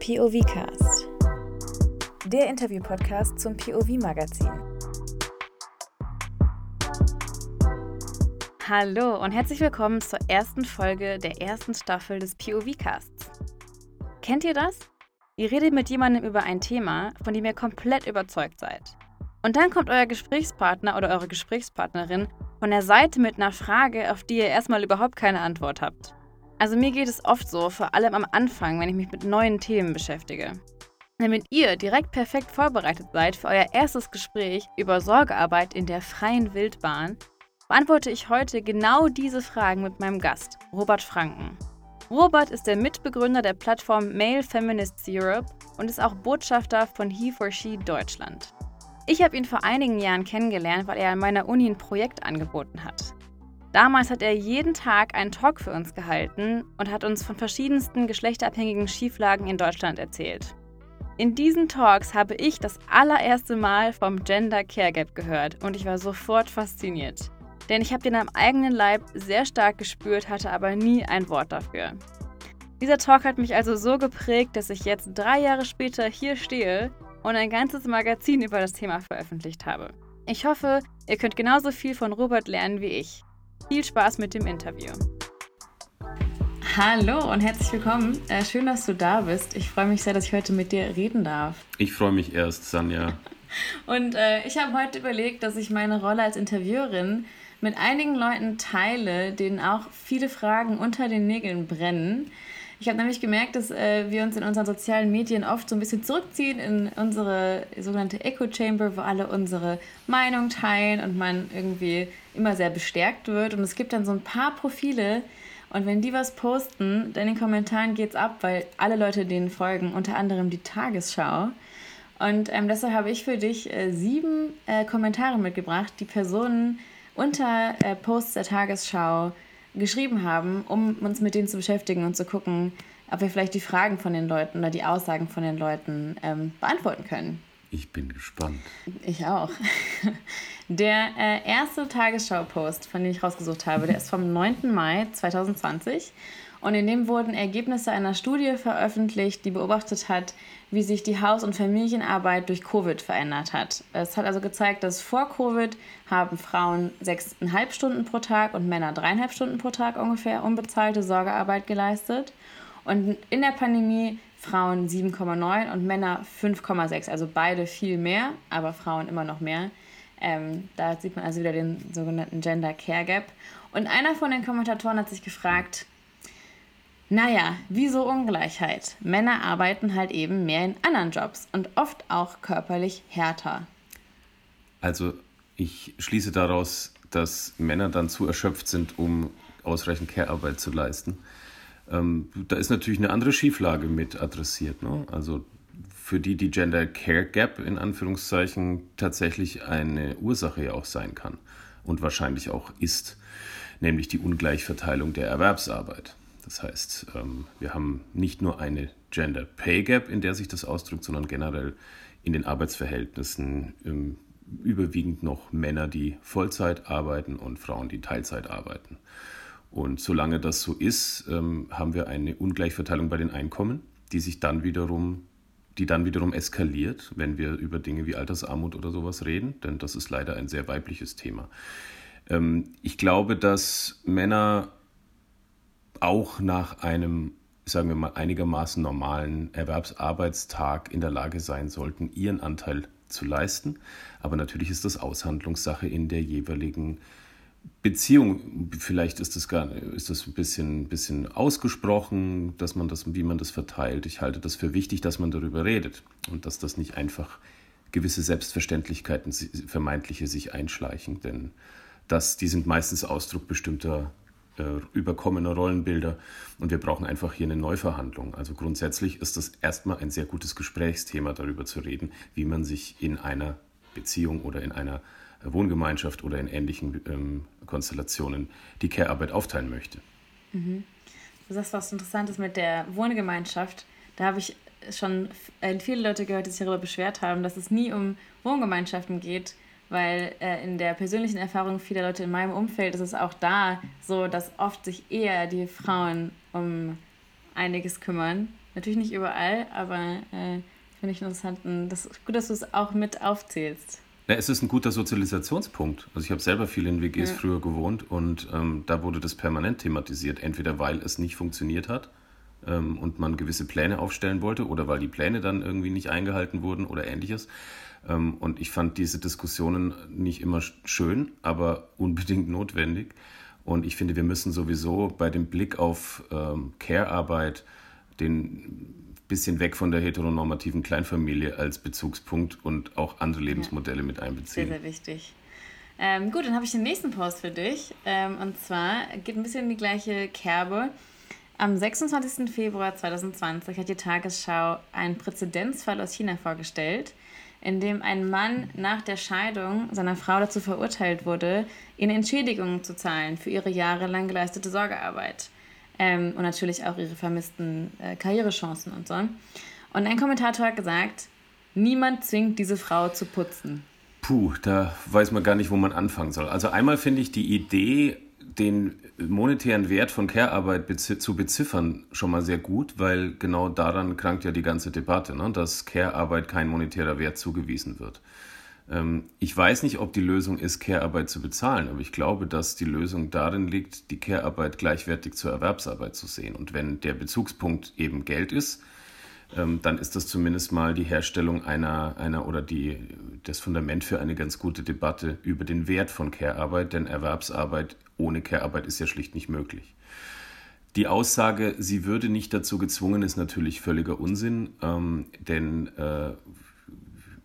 POV-Cast, der Interview-Podcast zum POV-Magazin. Hallo und herzlich willkommen zur ersten Folge der ersten Staffel des POV-Casts. Kennt ihr das? Ihr redet mit jemandem über ein Thema, von dem ihr komplett überzeugt seid. Und dann kommt euer Gesprächspartner oder eure Gesprächspartnerin von der Seite mit einer Frage, auf die ihr erstmal überhaupt keine Antwort habt. Also mir geht es oft so, vor allem am Anfang, wenn ich mich mit neuen Themen beschäftige. Damit ihr direkt perfekt vorbereitet seid für euer erstes Gespräch über Sorgearbeit in der freien Wildbahn, beantworte ich heute genau diese Fragen mit meinem Gast, Robert Franken. Robert ist der Mitbegründer der Plattform Male Feminists Europe und ist auch Botschafter von He for She Deutschland. Ich habe ihn vor einigen Jahren kennengelernt, weil er an meiner Uni ein Projekt angeboten hat. Damals hat er jeden Tag einen Talk für uns gehalten und hat uns von verschiedensten geschlechterabhängigen Schieflagen in Deutschland erzählt. In diesen Talks habe ich das allererste Mal vom Gender Care Gap gehört und ich war sofort fasziniert. Denn ich habe den am eigenen Leib sehr stark gespürt, hatte aber nie ein Wort dafür. Dieser Talk hat mich also so geprägt, dass ich jetzt drei Jahre später hier stehe und ein ganzes Magazin über das Thema veröffentlicht habe. Ich hoffe, ihr könnt genauso viel von Robert lernen wie ich. Viel Spaß mit dem Interview. Hallo und herzlich willkommen. Äh, schön, dass du da bist. Ich freue mich sehr, dass ich heute mit dir reden darf. Ich freue mich erst, Sanja. und äh, ich habe heute überlegt, dass ich meine Rolle als Interviewerin mit einigen Leuten teile, denen auch viele Fragen unter den Nägeln brennen. Ich habe nämlich gemerkt, dass äh, wir uns in unseren sozialen Medien oft so ein bisschen zurückziehen in unsere sogenannte Echo Chamber, wo alle unsere Meinung teilen und man irgendwie immer sehr bestärkt wird. Und es gibt dann so ein paar Profile, und wenn die was posten, dann in den Kommentaren geht's ab, weil alle Leute denen folgen, unter anderem die Tagesschau. Und ähm, deshalb habe ich für dich äh, sieben äh, Kommentare mitgebracht, die Personen unter äh, Posts der Tagesschau geschrieben haben, um uns mit denen zu beschäftigen und zu gucken, ob wir vielleicht die Fragen von den Leuten oder die Aussagen von den Leuten ähm, beantworten können. Ich bin gespannt. Ich auch. Der äh, erste Tagesschau-Post, von dem ich rausgesucht habe, der ist vom 9. Mai 2020. Und in dem wurden Ergebnisse einer Studie veröffentlicht, die beobachtet hat, wie sich die Haus- und Familienarbeit durch Covid verändert hat. Es hat also gezeigt, dass vor Covid haben Frauen sechseinhalb Stunden pro Tag und Männer dreieinhalb Stunden pro Tag ungefähr unbezahlte Sorgearbeit geleistet. Und in der Pandemie Frauen 7,9 und Männer 5,6. Also beide viel mehr, aber Frauen immer noch mehr. Ähm, da sieht man also wieder den sogenannten Gender Care Gap. Und einer von den Kommentatoren hat sich gefragt, naja, wieso Ungleichheit? Männer arbeiten halt eben mehr in anderen Jobs und oft auch körperlich härter. Also ich schließe daraus, dass Männer dann zu erschöpft sind, um ausreichend Care-Arbeit zu leisten. Ähm, da ist natürlich eine andere Schieflage mit adressiert. Ne? Also für die die Gender Care Gap in Anführungszeichen tatsächlich eine Ursache ja auch sein kann und wahrscheinlich auch ist, nämlich die Ungleichverteilung der Erwerbsarbeit. Das heißt, ähm, wir haben nicht nur eine Gender Pay Gap, in der sich das ausdrückt, sondern generell in den Arbeitsverhältnissen ähm, überwiegend noch Männer, die Vollzeit arbeiten und Frauen, die Teilzeit arbeiten. Und solange das so ist, ähm, haben wir eine Ungleichverteilung bei den Einkommen, die sich dann wiederum, die dann wiederum eskaliert, wenn wir über Dinge wie Altersarmut oder sowas reden, denn das ist leider ein sehr weibliches Thema. Ich glaube, dass Männer auch nach einem, sagen wir mal, einigermaßen normalen Erwerbsarbeitstag in der Lage sein sollten, ihren Anteil zu leisten. Aber natürlich ist das Aushandlungssache in der jeweiligen Beziehung. Vielleicht ist das, gar, ist das ein bisschen, bisschen ausgesprochen, dass man das, wie man das verteilt. Ich halte das für wichtig, dass man darüber redet und dass das nicht einfach gewisse Selbstverständlichkeiten vermeintliche sich einschleichen, denn das, die sind meistens Ausdruck bestimmter äh, überkommener Rollenbilder und wir brauchen einfach hier eine Neuverhandlung. Also grundsätzlich ist das erstmal ein sehr gutes Gesprächsthema, darüber zu reden, wie man sich in einer Beziehung oder in einer Wohngemeinschaft oder in ähnlichen ähm, Konstellationen die Care-Arbeit aufteilen möchte. Mhm. Du sagst was Interessantes mit der Wohngemeinschaft. Da habe ich schon äh, viele Leute gehört, die sich darüber beschwert haben, dass es nie um Wohngemeinschaften geht, weil äh, in der persönlichen Erfahrung vieler Leute in meinem Umfeld ist es auch da so, dass oft sich eher die Frauen um einiges kümmern. Natürlich nicht überall, aber äh, finde ich interessant. Das ist gut, dass du es auch mit aufzählst. Ja, es ist ein guter Sozialisationspunkt. Also ich habe selber viel in WGs ja. früher gewohnt und ähm, da wurde das permanent thematisiert. Entweder weil es nicht funktioniert hat ähm, und man gewisse Pläne aufstellen wollte oder weil die Pläne dann irgendwie nicht eingehalten wurden oder ähnliches. Ähm, und ich fand diese Diskussionen nicht immer schön, aber unbedingt notwendig. Und ich finde, wir müssen sowieso bei dem Blick auf ähm, Care-Arbeit den bisschen weg von der heteronormativen Kleinfamilie als Bezugspunkt und auch andere Lebensmodelle ja. mit einbeziehen. Sehr, sehr wichtig. Ähm, gut, dann habe ich den nächsten Post für dich. Ähm, und zwar geht ein bisschen in die gleiche Kerbe. Am 26. Februar 2020 hat die Tagesschau einen Präzedenzfall aus China vorgestellt, in dem ein Mann nach der Scheidung seiner Frau dazu verurteilt wurde, ihnen Entschädigungen zu zahlen für ihre jahrelang geleistete Sorgearbeit ähm, und natürlich auch ihre vermissten äh, Karrierechancen und so. Und ein Kommentator hat gesagt, niemand zwingt diese Frau zu putzen. Puh, da weiß man gar nicht, wo man anfangen soll. Also einmal finde ich die Idee, den monetären Wert von Care-Arbeit zu beziffern, schon mal sehr gut, weil genau daran krankt ja die ganze Debatte, ne? dass Care-Arbeit kein monetärer Wert zugewiesen wird. Ähm, ich weiß nicht, ob die Lösung ist, Care-Arbeit zu bezahlen, aber ich glaube, dass die Lösung darin liegt, die Care-Arbeit gleichwertig zur Erwerbsarbeit zu sehen. Und wenn der Bezugspunkt eben Geld ist, dann ist das zumindest mal die Herstellung einer, einer oder die, das Fundament für eine ganz gute Debatte über den Wert von Care-Arbeit, denn Erwerbsarbeit ohne Care-Arbeit ist ja schlicht nicht möglich. Die Aussage, sie würde nicht dazu gezwungen, ist natürlich völliger Unsinn, ähm, denn äh,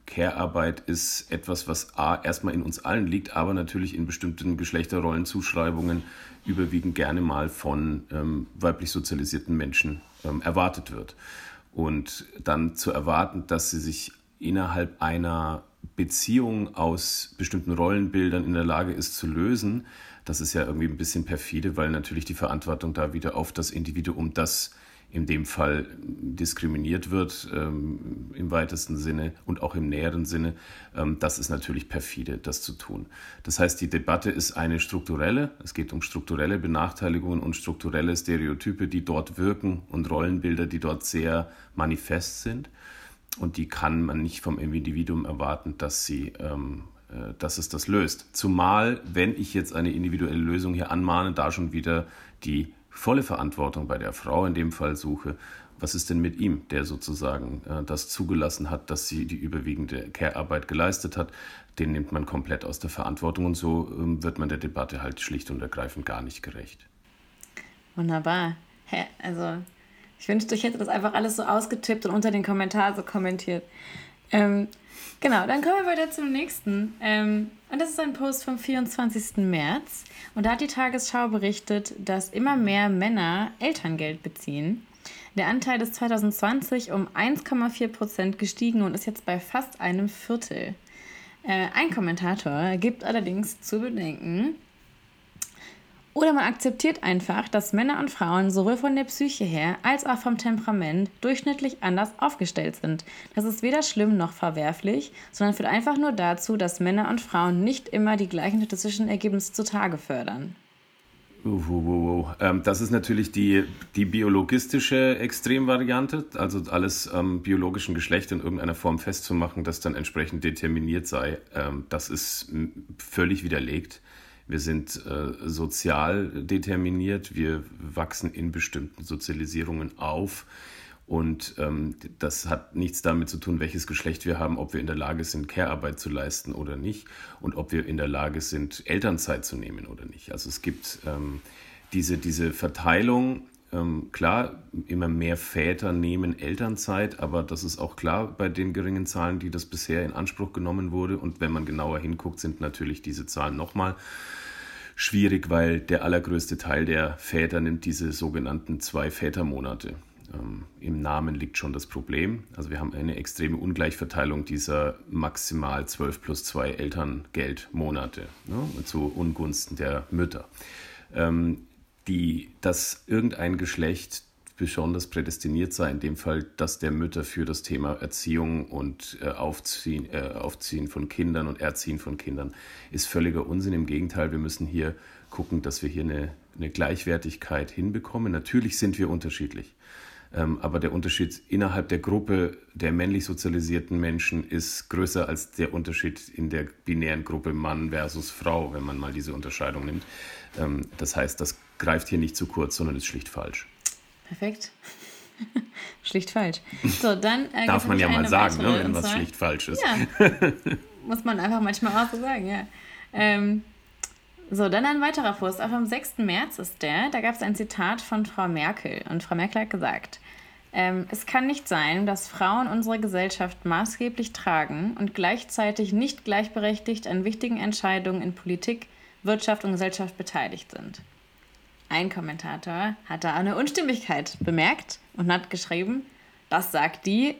Care-Arbeit ist etwas, was A, erstmal in uns allen liegt, aber natürlich in bestimmten Geschlechterrollenzuschreibungen überwiegend gerne mal von ähm, weiblich sozialisierten Menschen ähm, erwartet wird. Und dann zu erwarten, dass sie sich innerhalb einer Beziehung aus bestimmten Rollenbildern in der Lage ist zu lösen, das ist ja irgendwie ein bisschen perfide, weil natürlich die Verantwortung da wieder auf das Individuum, das in dem Fall diskriminiert wird, ähm, im weitesten Sinne und auch im näheren Sinne, ähm, das ist natürlich perfide, das zu tun. Das heißt, die Debatte ist eine strukturelle, es geht um strukturelle Benachteiligungen und strukturelle Stereotype, die dort wirken und Rollenbilder, die dort sehr manifest sind. Und die kann man nicht vom Individuum erwarten, dass sie ähm, äh, dass es das löst. Zumal, wenn ich jetzt eine individuelle Lösung hier anmahne, da schon wieder die volle Verantwortung bei der Frau in dem Fall suche. Was ist denn mit ihm, der sozusagen äh, das zugelassen hat, dass sie die überwiegende Care-Arbeit geleistet hat? Den nimmt man komplett aus der Verantwortung und so ähm, wird man der Debatte halt schlicht und ergreifend gar nicht gerecht. Wunderbar. Hä, also, ich wünschte, ich hätte das einfach alles so ausgetippt und unter den Kommentaren so kommentiert. Ähm, genau, dann kommen wir weiter zum nächsten. Ähm, und das ist ein Post vom 24. März. Und da hat die Tagesschau berichtet, dass immer mehr Männer Elterngeld beziehen. Der Anteil ist 2020 um 1,4 Prozent gestiegen und ist jetzt bei fast einem Viertel. Äh, ein Kommentator gibt allerdings zu bedenken, oder man akzeptiert einfach, dass Männer und Frauen sowohl von der Psyche her als auch vom Temperament durchschnittlich anders aufgestellt sind. Das ist weder schlimm noch verwerflich, sondern führt einfach nur dazu, dass Männer und Frauen nicht immer die gleichen statistischen Ergebnisse zutage fördern. Ähm, das ist natürlich die, die biologistische Extremvariante, also alles ähm, biologischen Geschlecht in irgendeiner Form festzumachen, das dann entsprechend determiniert sei. Ähm, das ist völlig widerlegt. Wir sind äh, sozial determiniert, wir wachsen in bestimmten Sozialisierungen auf. Und ähm, das hat nichts damit zu tun, welches Geschlecht wir haben, ob wir in der Lage sind, Care-Arbeit zu leisten oder nicht und ob wir in der Lage sind, Elternzeit zu nehmen oder nicht. Also es gibt ähm, diese, diese Verteilung ähm, klar, immer mehr Väter nehmen Elternzeit, aber das ist auch klar bei den geringen Zahlen, die das bisher in Anspruch genommen wurde. Und wenn man genauer hinguckt, sind natürlich diese Zahlen nochmal schwierig, weil der allergrößte Teil der Väter nimmt diese sogenannten zwei Vätermonate. Ähm, Im Namen liegt schon das Problem. Also wir haben eine extreme Ungleichverteilung dieser maximal 12 plus 2 Elterngeldmonate ne, zu Ungunsten der Mütter. Ähm, die, dass irgendein Geschlecht besonders prädestiniert sei, in dem Fall, dass der Mütter für das Thema Erziehung und äh, Aufziehen, äh, Aufziehen von Kindern und Erziehen von Kindern, ist völliger Unsinn. Im Gegenteil, wir müssen hier gucken, dass wir hier eine, eine Gleichwertigkeit hinbekommen. Natürlich sind wir unterschiedlich. Ähm, aber der Unterschied innerhalb der Gruppe der männlich sozialisierten Menschen ist größer als der Unterschied in der binären Gruppe Mann versus Frau, wenn man mal diese Unterscheidung nimmt. Ähm, das heißt, das greift hier nicht zu kurz, sondern ist schlicht falsch. Perfekt. schlicht falsch. So, dann äh, darf man ja mal sagen, ne, wenn was schlicht falsch ist. Ja. Muss man einfach manchmal auch so sagen, ja. Ähm, so, dann ein weiterer Post. Auch am 6. März ist der. Da gab es ein Zitat von Frau Merkel. Und Frau Merkel hat gesagt, ähm, es kann nicht sein, dass Frauen unsere Gesellschaft maßgeblich tragen und gleichzeitig nicht gleichberechtigt an wichtigen Entscheidungen in Politik, Wirtschaft und Gesellschaft beteiligt sind. Ein Kommentator hat da eine Unstimmigkeit bemerkt und hat geschrieben, das sagt die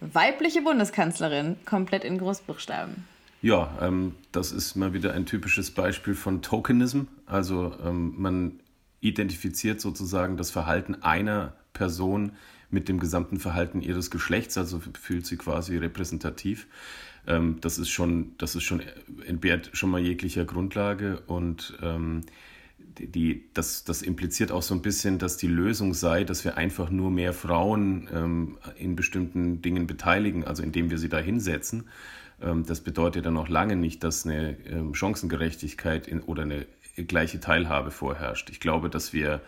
weibliche Bundeskanzlerin komplett in Großbuchstaben. Ja, ähm, das ist mal wieder ein typisches Beispiel von Tokenism. Also ähm, man identifiziert sozusagen das Verhalten einer Person mit dem gesamten Verhalten ihres Geschlechts, also fühlt sie quasi repräsentativ. Ähm, das ist schon, das ist schon entbehrt schon mal jeglicher Grundlage und ähm, die, das, das impliziert auch so ein bisschen, dass die Lösung sei, dass wir einfach nur mehr Frauen ähm, in bestimmten Dingen beteiligen, also indem wir sie da hinsetzen. Ähm, das bedeutet dann noch lange nicht, dass eine ähm, Chancengerechtigkeit in, oder eine gleiche Teilhabe vorherrscht. Ich glaube, dass wir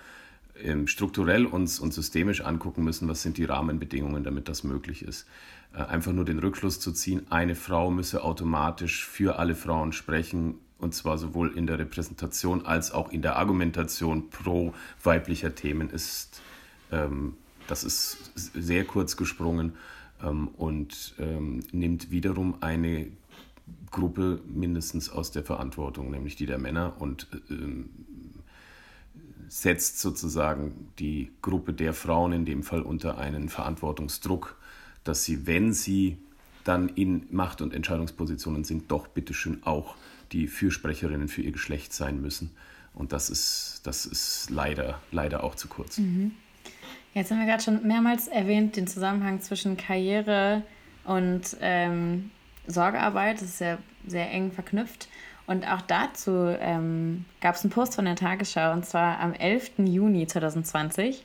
ähm, strukturell uns und systemisch angucken müssen, was sind die Rahmenbedingungen, damit das möglich ist. Äh, einfach nur den Rückschluss zu ziehen, eine Frau müsse automatisch für alle Frauen sprechen, und zwar sowohl in der Repräsentation als auch in der Argumentation pro weiblicher Themen ist, das ist sehr kurz gesprungen ähm, und ähm, nimmt wiederum eine Gruppe mindestens aus der Verantwortung, nämlich die der Männer und ähm, setzt sozusagen die Gruppe der Frauen in dem Fall unter einen Verantwortungsdruck, dass sie, wenn sie dann in Macht- und Entscheidungspositionen sind, doch bitteschön auch die Fürsprecherinnen für ihr Geschlecht sein müssen. Und das ist, das ist leider, leider auch zu kurz. Mhm. Jetzt haben wir gerade schon mehrmals erwähnt, den Zusammenhang zwischen Karriere und ähm, Sorgearbeit. Das ist ja sehr eng verknüpft. Und auch dazu ähm, gab es einen Post von der Tagesschau, und zwar am 11. Juni 2020.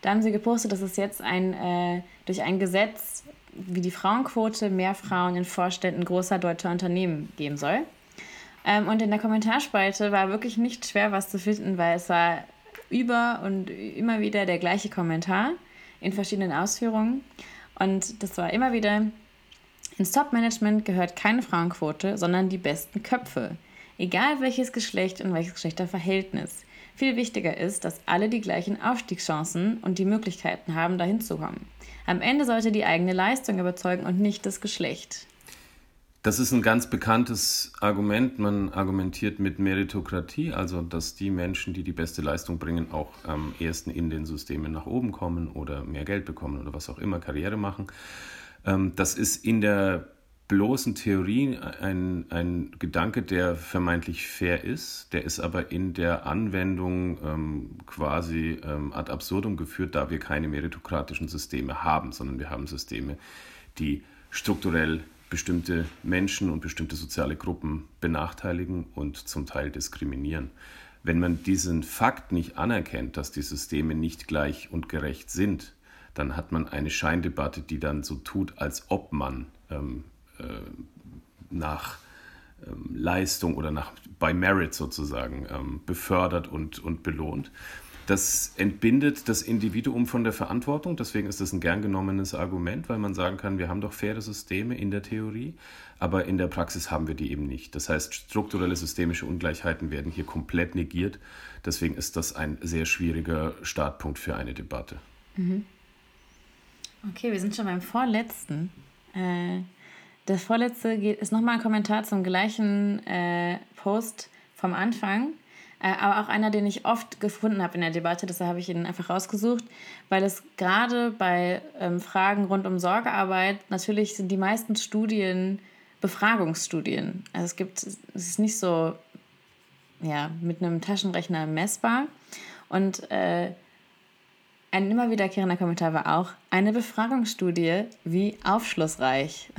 Da haben sie gepostet, dass es jetzt ein, äh, durch ein Gesetz wie die Frauenquote mehr Frauen in Vorständen großer deutscher Unternehmen geben soll. Ähm, und in der Kommentarspalte war wirklich nicht schwer, was zu finden, weil es war über und immer wieder der gleiche Kommentar in verschiedenen Ausführungen. Und das war immer wieder, ins Top-Management gehört keine Frauenquote, sondern die besten Köpfe. Egal welches Geschlecht und welches Geschlechterverhältnis. Viel wichtiger ist, dass alle die gleichen Aufstiegschancen und die Möglichkeiten haben, dahin zu kommen. Am Ende sollte die eigene Leistung überzeugen und nicht das Geschlecht. Das ist ein ganz bekanntes Argument. Man argumentiert mit Meritokratie, also dass die Menschen, die die beste Leistung bringen, auch am ehesten in den Systemen nach oben kommen oder mehr Geld bekommen oder was auch immer, Karriere machen. Ähm, das ist in der bloßen Theorie ein, ein Gedanke, der vermeintlich fair ist, der ist aber in der Anwendung ähm, quasi ähm, ad absurdum geführt, da wir keine meritokratischen Systeme haben, sondern wir haben Systeme, die strukturell bestimmte Menschen und bestimmte soziale Gruppen benachteiligen und zum Teil diskriminieren. Wenn man diesen Fakt nicht anerkennt, dass die Systeme nicht gleich und gerecht sind, dann hat man eine Scheindebatte, die dann so tut, als ob man ähm, äh, nach ähm, Leistung oder nach by Merit sozusagen ähm, befördert und, und belohnt. Das entbindet das Individuum von der Verantwortung. Deswegen ist das ein gern genommenes Argument, weil man sagen kann, wir haben doch faire Systeme in der Theorie, aber in der Praxis haben wir die eben nicht. Das heißt, strukturelle systemische Ungleichheiten werden hier komplett negiert. Deswegen ist das ein sehr schwieriger Startpunkt für eine Debatte. Mhm. Okay, wir sind schon beim vorletzten. Äh, der vorletzte ist nochmal ein Kommentar zum gleichen äh, Post vom Anfang. Äh, aber auch einer, den ich oft gefunden habe in der Debatte, deshalb habe ich ihn einfach rausgesucht, weil es gerade bei ähm, Fragen rund um Sorgearbeit natürlich sind die meisten Studien Befragungsstudien. Also es gibt, es ist nicht so ja, mit einem Taschenrechner messbar. Und äh, ein immer wiederkehrender Kommentar war auch, eine Befragungsstudie wie aufschlussreich.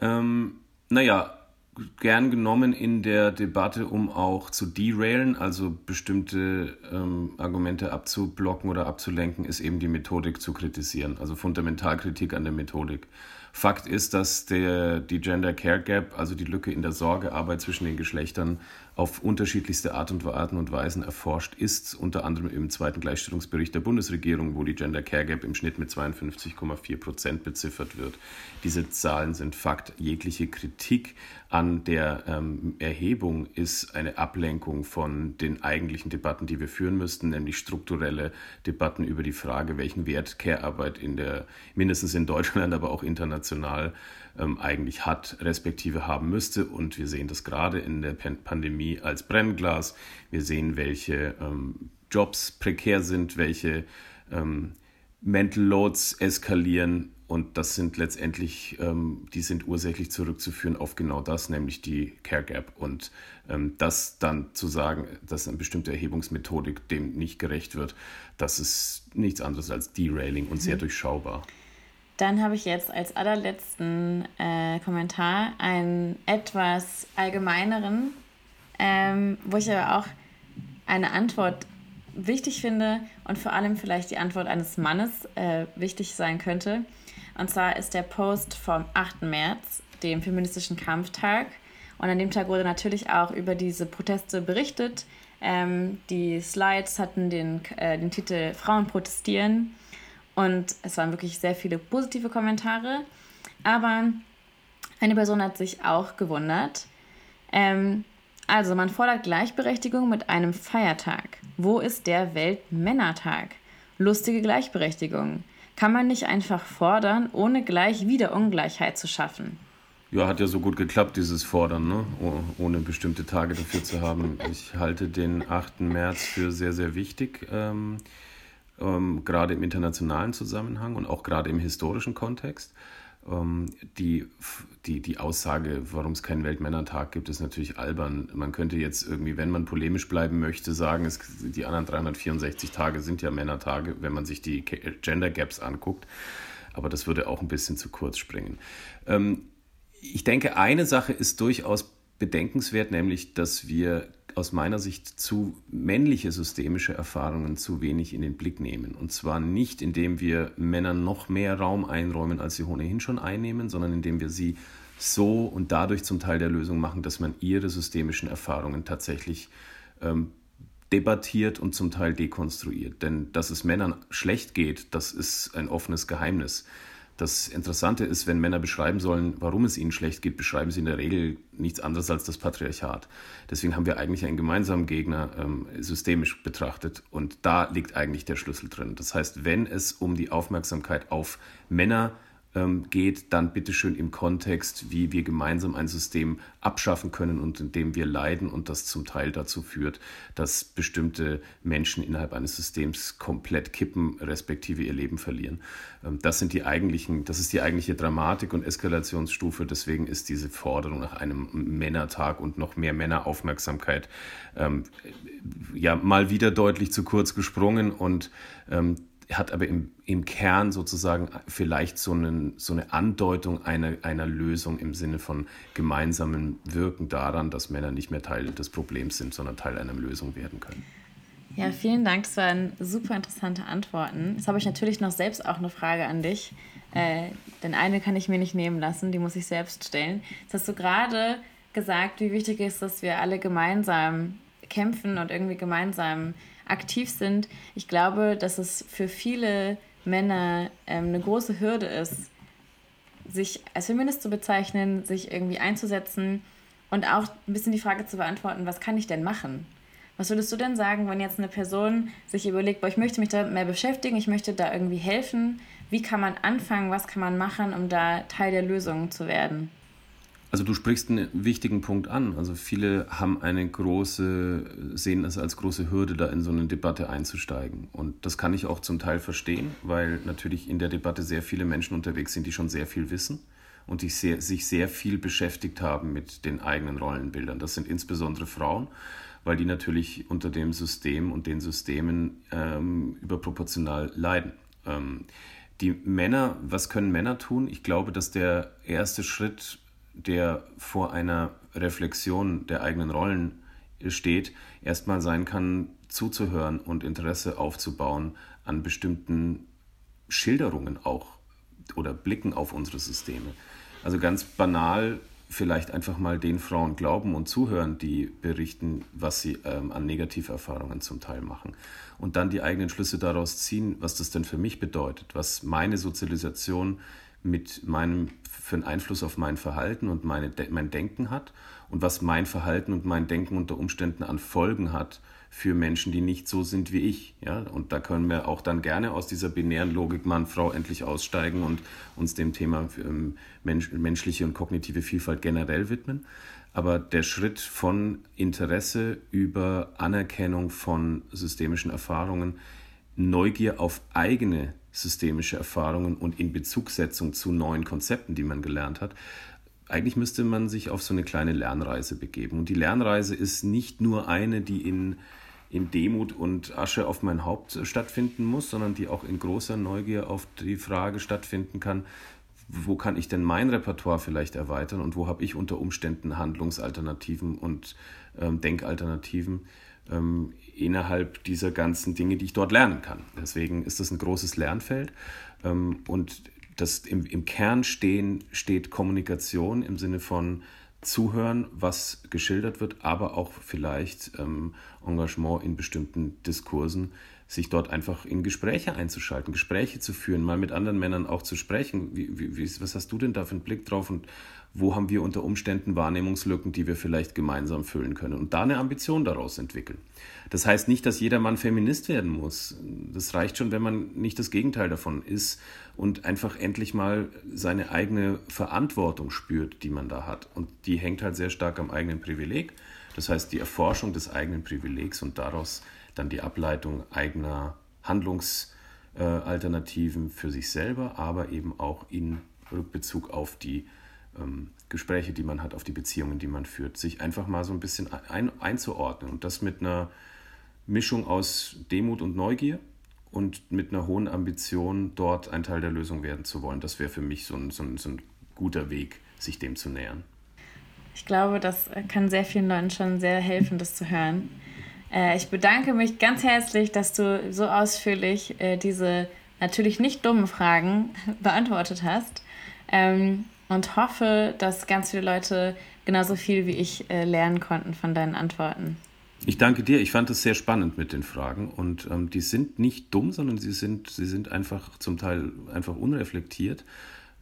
ähm, naja, gern genommen in der Debatte, um auch zu derailen, also bestimmte ähm, Argumente abzublocken oder abzulenken, ist eben die Methodik zu kritisieren, also Fundamentalkritik an der Methodik. Fakt ist, dass der, die Gender Care Gap, also die Lücke in der Sorgearbeit zwischen den Geschlechtern, auf unterschiedlichste Art und Arten und Weisen erforscht ist, unter anderem im zweiten Gleichstellungsbericht der Bundesregierung, wo die Gender Care Gap im Schnitt mit 52,4 Prozent beziffert wird. Diese Zahlen sind Fakt. Jegliche Kritik an der ähm, Erhebung ist eine Ablenkung von den eigentlichen Debatten, die wir führen müssten, nämlich strukturelle Debatten über die Frage, welchen Wert Care-Arbeit in der, mindestens in Deutschland, aber auch international ähm, eigentlich hat, respektive haben müsste. Und wir sehen das gerade in der Pandemie als Brennglas. Wir sehen, welche ähm, Jobs prekär sind, welche ähm, Mental Loads eskalieren. Und das sind letztendlich, ähm, die sind ursächlich zurückzuführen auf genau das, nämlich die Care Gap. Und ähm, das dann zu sagen, dass eine bestimmte Erhebungsmethodik dem nicht gerecht wird, das ist nichts anderes als Derailing und sehr mhm. durchschaubar. Dann habe ich jetzt als allerletzten äh, Kommentar einen etwas allgemeineren, ähm, wo ich aber auch eine Antwort wichtig finde und vor allem vielleicht die Antwort eines Mannes äh, wichtig sein könnte. Und zwar ist der Post vom 8. März, dem feministischen Kampftag. Und an dem Tag wurde natürlich auch über diese Proteste berichtet. Ähm, die Slides hatten den, äh, den Titel Frauen protestieren. Und es waren wirklich sehr viele positive Kommentare. Aber eine Person hat sich auch gewundert. Ähm, also, man fordert Gleichberechtigung mit einem Feiertag. Wo ist der Weltmännertag? Lustige Gleichberechtigung. Kann man nicht einfach fordern, ohne gleich wieder Ungleichheit zu schaffen? Ja, hat ja so gut geklappt, dieses Fordern, ne? ohne bestimmte Tage dafür zu haben. Ich halte den 8. März für sehr, sehr wichtig. Ähm, ähm, gerade im internationalen Zusammenhang und auch gerade im historischen Kontext. Ähm, die, die, die Aussage, warum es keinen Weltmännertag gibt, ist natürlich albern. Man könnte jetzt irgendwie, wenn man polemisch bleiben möchte, sagen, es, die anderen 364 Tage sind ja Männertage, wenn man sich die Gender Gaps anguckt. Aber das würde auch ein bisschen zu kurz springen. Ähm, ich denke, eine Sache ist durchaus bedenkenswert, nämlich, dass wir aus meiner Sicht zu männliche systemische Erfahrungen zu wenig in den Blick nehmen. Und zwar nicht, indem wir Männern noch mehr Raum einräumen, als sie ohnehin schon einnehmen, sondern indem wir sie so und dadurch zum Teil der Lösung machen, dass man ihre systemischen Erfahrungen tatsächlich ähm, debattiert und zum Teil dekonstruiert. Denn dass es Männern schlecht geht, das ist ein offenes Geheimnis. Das Interessante ist, wenn Männer beschreiben sollen, warum es ihnen schlecht geht, beschreiben sie in der Regel nichts anderes als das Patriarchat. Deswegen haben wir eigentlich einen gemeinsamen Gegner ähm, systemisch betrachtet und da liegt eigentlich der Schlüssel drin. Das heißt, wenn es um die Aufmerksamkeit auf Männer geht, geht, dann bitteschön im Kontext, wie wir gemeinsam ein System abschaffen können und in dem wir leiden und das zum Teil dazu führt, dass bestimmte Menschen innerhalb eines Systems komplett kippen, respektive ihr Leben verlieren. Ähm, das sind die eigentlichen, das ist die eigentliche Dramatik und Eskalationsstufe. Deswegen ist diese Forderung nach einem Männertag und noch mehr Männeraufmerksamkeit ähm, ja mal wieder deutlich zu kurz gesprungen und ähm, hat aber im, im Kern sozusagen vielleicht so, einen, so eine Andeutung einer, einer Lösung im Sinne von gemeinsamen Wirken daran, dass Männer nicht mehr Teil des Problems sind, sondern Teil einer Lösung werden können. Ja, vielen Dank. Das waren super interessante Antworten. Jetzt habe ich natürlich noch selbst auch eine Frage an dich. Äh, denn eine kann ich mir nicht nehmen lassen, die muss ich selbst stellen. Jetzt hast du gerade gesagt, wie wichtig es ist, dass wir alle gemeinsam kämpfen und irgendwie gemeinsam aktiv sind. Ich glaube, dass es für viele Männer ähm, eine große Hürde ist, sich als Feminist zu bezeichnen, sich irgendwie einzusetzen und auch ein bisschen die Frage zu beantworten, was kann ich denn machen? Was würdest du denn sagen, wenn jetzt eine Person sich überlegt, boah, ich möchte mich da mehr beschäftigen, ich möchte da irgendwie helfen? Wie kann man anfangen, was kann man machen, um da Teil der Lösung zu werden? Also du sprichst einen wichtigen Punkt an. Also viele haben eine große, sehen es als große Hürde, da in so eine Debatte einzusteigen. Und das kann ich auch zum Teil verstehen, weil natürlich in der Debatte sehr viele Menschen unterwegs sind, die schon sehr viel wissen und die sehr, sich sehr viel beschäftigt haben mit den eigenen Rollenbildern. Das sind insbesondere Frauen, weil die natürlich unter dem System und den Systemen ähm, überproportional leiden. Ähm, die Männer, was können Männer tun? Ich glaube, dass der erste Schritt der vor einer Reflexion der eigenen Rollen steht, erstmal sein kann, zuzuhören und Interesse aufzubauen an bestimmten Schilderungen auch oder Blicken auf unsere Systeme. Also ganz banal vielleicht einfach mal den Frauen glauben und zuhören, die berichten, was sie ähm, an Negativerfahrungen zum Teil machen. Und dann die eigenen Schlüsse daraus ziehen, was das denn für mich bedeutet, was meine Sozialisation mit meinem für einen Einfluss auf mein Verhalten und meine, mein Denken hat und was mein Verhalten und mein Denken unter Umständen an Folgen hat für Menschen, die nicht so sind wie ich. Ja? Und da können wir auch dann gerne aus dieser binären Logik Mann-Frau endlich aussteigen und uns dem Thema ähm, Mensch, menschliche und kognitive Vielfalt generell widmen. Aber der Schritt von Interesse über Anerkennung von systemischen Erfahrungen, Neugier auf eigene systemische Erfahrungen und in Bezugssetzung zu neuen Konzepten, die man gelernt hat, eigentlich müsste man sich auf so eine kleine Lernreise begeben. Und die Lernreise ist nicht nur eine, die in, in Demut und Asche auf mein Haupt stattfinden muss, sondern die auch in großer Neugier auf die Frage stattfinden kann, wo kann ich denn mein Repertoire vielleicht erweitern und wo habe ich unter Umständen Handlungsalternativen und ähm, Denkalternativen ähm, innerhalb dieser ganzen Dinge, die ich dort lernen kann. Deswegen ist das ein großes Lernfeld ähm, und das im, im Kern stehen, steht Kommunikation im Sinne von Zuhören, was geschildert wird, aber auch vielleicht ähm, Engagement in bestimmten Diskursen, sich dort einfach in Gespräche einzuschalten, Gespräche zu führen, mal mit anderen Männern auch zu sprechen. Wie, wie, was hast du denn da für einen Blick drauf und wo haben wir unter Umständen Wahrnehmungslücken, die wir vielleicht gemeinsam füllen können und da eine Ambition daraus entwickeln. Das heißt nicht, dass jeder Mann Feminist werden muss. Das reicht schon, wenn man nicht das Gegenteil davon ist und einfach endlich mal seine eigene Verantwortung spürt, die man da hat. Und die hängt halt sehr stark am eigenen Privileg. Das heißt, die Erforschung des eigenen Privilegs und daraus dann die Ableitung eigener Handlungsalternativen für sich selber, aber eben auch in Rückbezug auf die ähm, Gespräche, die man hat, auf die Beziehungen, die man führt, sich einfach mal so ein bisschen ein, einzuordnen und das mit einer Mischung aus Demut und Neugier und mit einer hohen Ambition, dort ein Teil der Lösung werden zu wollen. Das wäre für mich so ein, so, ein, so ein guter Weg, sich dem zu nähern. Ich glaube, das kann sehr vielen Leuten schon sehr helfen, das zu hören. Äh, ich bedanke mich ganz herzlich, dass du so ausführlich äh, diese natürlich nicht dummen Fragen beantwortet hast. Ähm, und hoffe, dass ganz viele Leute genauso viel wie ich äh, lernen konnten von deinen Antworten. Ich danke dir. Ich fand es sehr spannend mit den Fragen und ähm, die sind nicht dumm, sondern sie sind, sie sind einfach zum Teil einfach unreflektiert.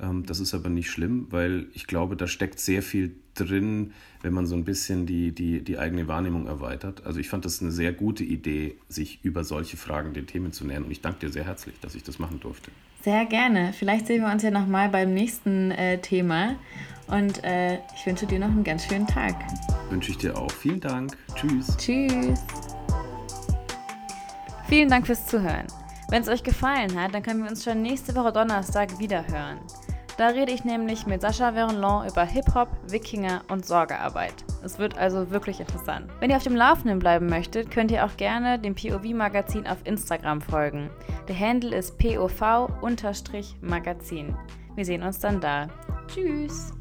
Ähm, das ist aber nicht schlimm, weil ich glaube, da steckt sehr viel drin, wenn man so ein bisschen die, die, die eigene Wahrnehmung erweitert. Also ich fand das eine sehr gute Idee, sich über solche Fragen den Themen zu nähern und ich danke dir sehr herzlich, dass ich das machen durfte. Sehr gerne. Vielleicht sehen wir uns ja nochmal beim nächsten äh, Thema. Und äh, ich wünsche dir noch einen ganz schönen Tag. Wünsche ich dir auch. Vielen Dank. Tschüss. Tschüss. Vielen Dank fürs Zuhören. Wenn es euch gefallen hat, dann können wir uns schon nächste Woche Donnerstag wieder hören. Da rede ich nämlich mit Sascha Verlon über Hip-Hop, Wikinger und Sorgearbeit. Es wird also wirklich interessant. Wenn ihr auf dem Laufenden bleiben möchtet, könnt ihr auch gerne dem POV-Magazin auf Instagram folgen. Der Handle ist POV-Magazin. Wir sehen uns dann da. Tschüss!